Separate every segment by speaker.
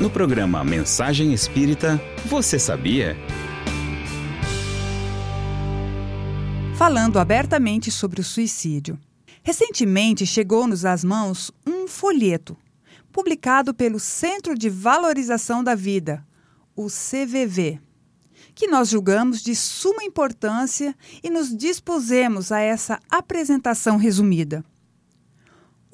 Speaker 1: No programa Mensagem Espírita, você sabia?
Speaker 2: Falando abertamente sobre o suicídio. Recentemente chegou-nos às mãos um folheto, publicado pelo Centro de Valorização da Vida, o CVV, que nós julgamos de suma importância e nos dispusemos a essa apresentação resumida.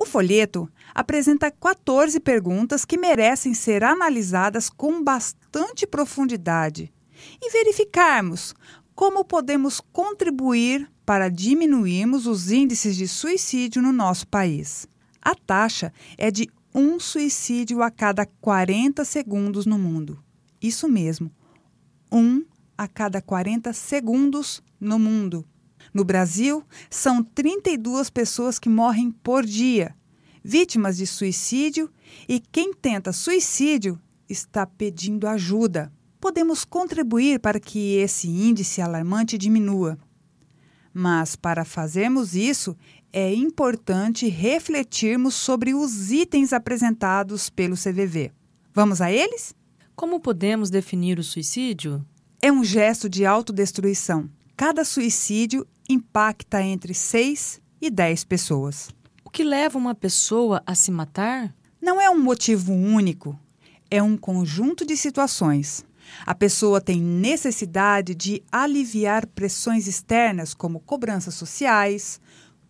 Speaker 2: O folheto apresenta 14 perguntas que merecem ser analisadas com bastante profundidade e verificarmos como podemos contribuir para diminuirmos os índices de suicídio no nosso país. A taxa é de um suicídio a cada 40 segundos no mundo. Isso mesmo, um a cada 40 segundos no mundo. No Brasil, são 32 pessoas que morrem por dia, vítimas de suicídio, e quem tenta suicídio está pedindo ajuda. Podemos contribuir para que esse índice alarmante diminua. Mas, para fazermos isso, é importante refletirmos sobre os itens apresentados pelo CVV. Vamos a eles?
Speaker 3: Como podemos definir o suicídio?
Speaker 2: É um gesto de autodestruição. Cada suicídio impacta entre 6 e 10 pessoas.
Speaker 3: O que leva uma pessoa a se matar?
Speaker 2: Não é um motivo único, é um conjunto de situações. A pessoa tem necessidade de aliviar pressões externas como cobranças sociais,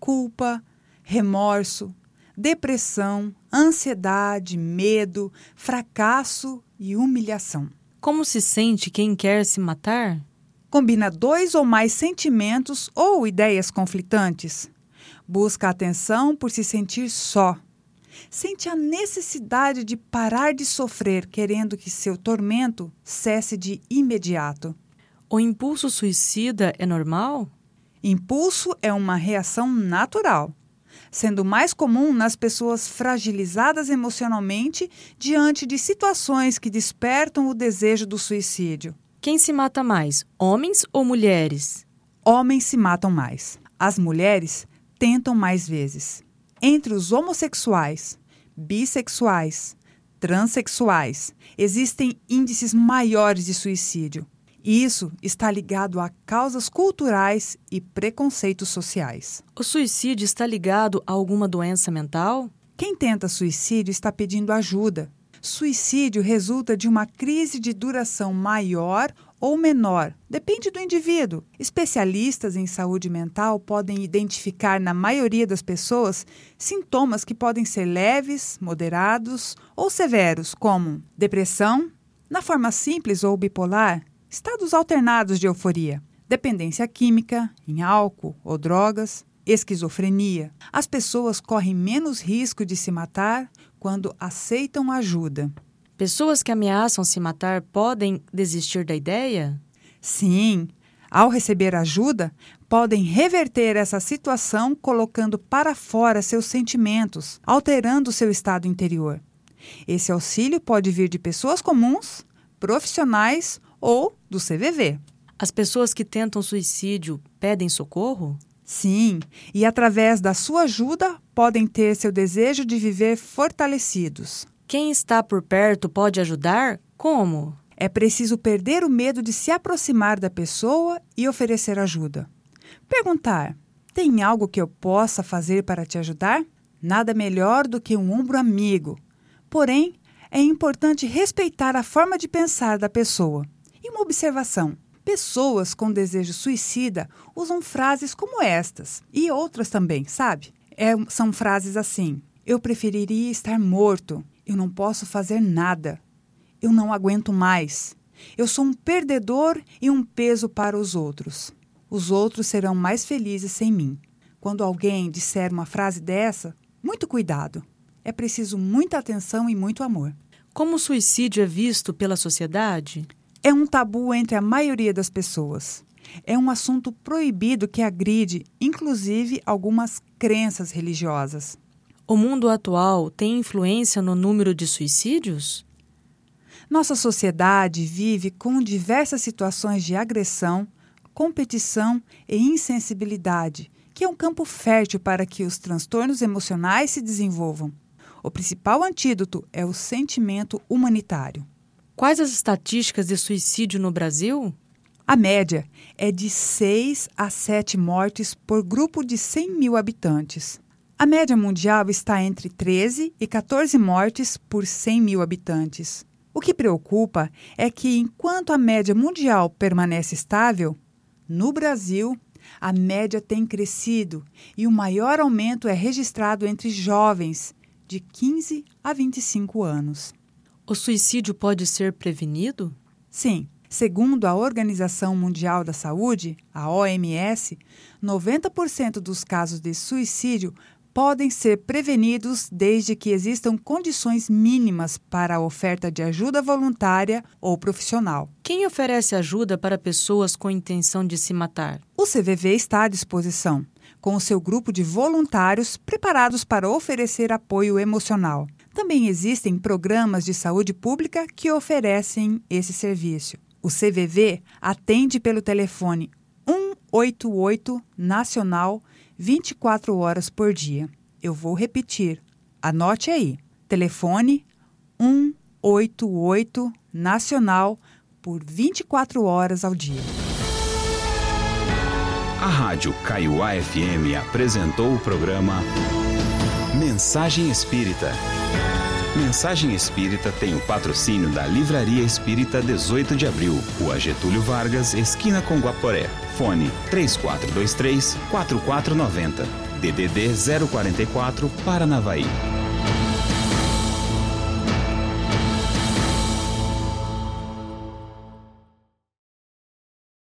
Speaker 2: culpa, remorso, depressão, ansiedade, medo, fracasso e humilhação.
Speaker 3: Como se sente quem quer se matar?
Speaker 2: Combina dois ou mais sentimentos ou ideias conflitantes. Busca atenção por se sentir só. Sente a necessidade de parar de sofrer, querendo que seu tormento cesse de imediato.
Speaker 3: O impulso suicida é normal?
Speaker 2: Impulso é uma reação natural, sendo mais comum nas pessoas fragilizadas emocionalmente diante de situações que despertam o desejo do suicídio.
Speaker 3: Quem se mata mais, homens ou mulheres?
Speaker 2: Homens se matam mais. As mulheres tentam mais vezes. Entre os homossexuais, bissexuais, transexuais, existem índices maiores de suicídio. Isso está ligado a causas culturais e preconceitos sociais.
Speaker 3: O suicídio está ligado a alguma doença mental?
Speaker 2: Quem tenta suicídio está pedindo ajuda, Suicídio resulta de uma crise de duração maior ou menor, depende do indivíduo. Especialistas em saúde mental podem identificar na maioria das pessoas sintomas que podem ser leves, moderados ou severos, como depressão, na forma simples ou bipolar, estados alternados de euforia, dependência química, em álcool ou drogas, esquizofrenia. As pessoas correm menos risco de se matar quando aceitam ajuda.
Speaker 3: Pessoas que ameaçam se matar podem desistir da ideia?
Speaker 2: Sim. Ao receber ajuda, podem reverter essa situação colocando para fora seus sentimentos, alterando seu estado interior. Esse auxílio pode vir de pessoas comuns, profissionais ou do CVV.
Speaker 3: As pessoas que tentam suicídio pedem socorro?
Speaker 2: Sim, e através da sua ajuda podem ter seu desejo de viver fortalecidos.
Speaker 3: Quem está por perto pode ajudar? Como?
Speaker 2: É preciso perder o medo de se aproximar da pessoa e oferecer ajuda. Perguntar: tem algo que eu possa fazer para te ajudar? Nada melhor do que um ombro amigo. Porém, é importante respeitar a forma de pensar da pessoa. E uma observação: Pessoas com desejo suicida usam frases como estas e outras também, sabe? É, são frases assim: Eu preferiria estar morto. Eu não posso fazer nada. Eu não aguento mais. Eu sou um perdedor e um peso para os outros. Os outros serão mais felizes sem mim. Quando alguém disser uma frase dessa, muito cuidado. É preciso muita atenção e muito amor.
Speaker 3: Como o suicídio é visto pela sociedade?
Speaker 2: É um tabu entre a maioria das pessoas. É um assunto proibido que agride, inclusive, algumas crenças religiosas.
Speaker 3: O mundo atual tem influência no número de suicídios?
Speaker 2: Nossa sociedade vive com diversas situações de agressão, competição e insensibilidade, que é um campo fértil para que os transtornos emocionais se desenvolvam. O principal antídoto é o sentimento humanitário.
Speaker 3: Quais as estatísticas de suicídio no Brasil?
Speaker 2: A média é de 6 a 7 mortes por grupo de 100 mil habitantes. A média mundial está entre 13 e 14 mortes por 100 mil habitantes. O que preocupa é que, enquanto a média mundial permanece estável, no Brasil a média tem crescido e o maior aumento é registrado entre jovens de 15 a 25 anos.
Speaker 3: O suicídio pode ser prevenido?
Speaker 2: Sim. Segundo a Organização Mundial da Saúde, a OMS, 90% dos casos de suicídio podem ser prevenidos desde que existam condições mínimas para a oferta de ajuda voluntária ou profissional.
Speaker 3: Quem oferece ajuda para pessoas com intenção de se matar?
Speaker 2: O CVV está à disposição, com o seu grupo de voluntários preparados para oferecer apoio emocional. Também existem programas de saúde pública que oferecem esse serviço. O CVV atende pelo telefone 188 Nacional 24 horas por dia. Eu vou repetir. Anote aí. Telefone 188 Nacional por 24 horas ao dia.
Speaker 1: A Rádio Kaiowá FM apresentou o programa Mensagem Espírita. Mensagem Espírita tem o patrocínio da Livraria Espírita 18 de Abril, Rua Getúlio Vargas, esquina com Guaporé. Fone 3423 4490. DDD 044 Paranavaí.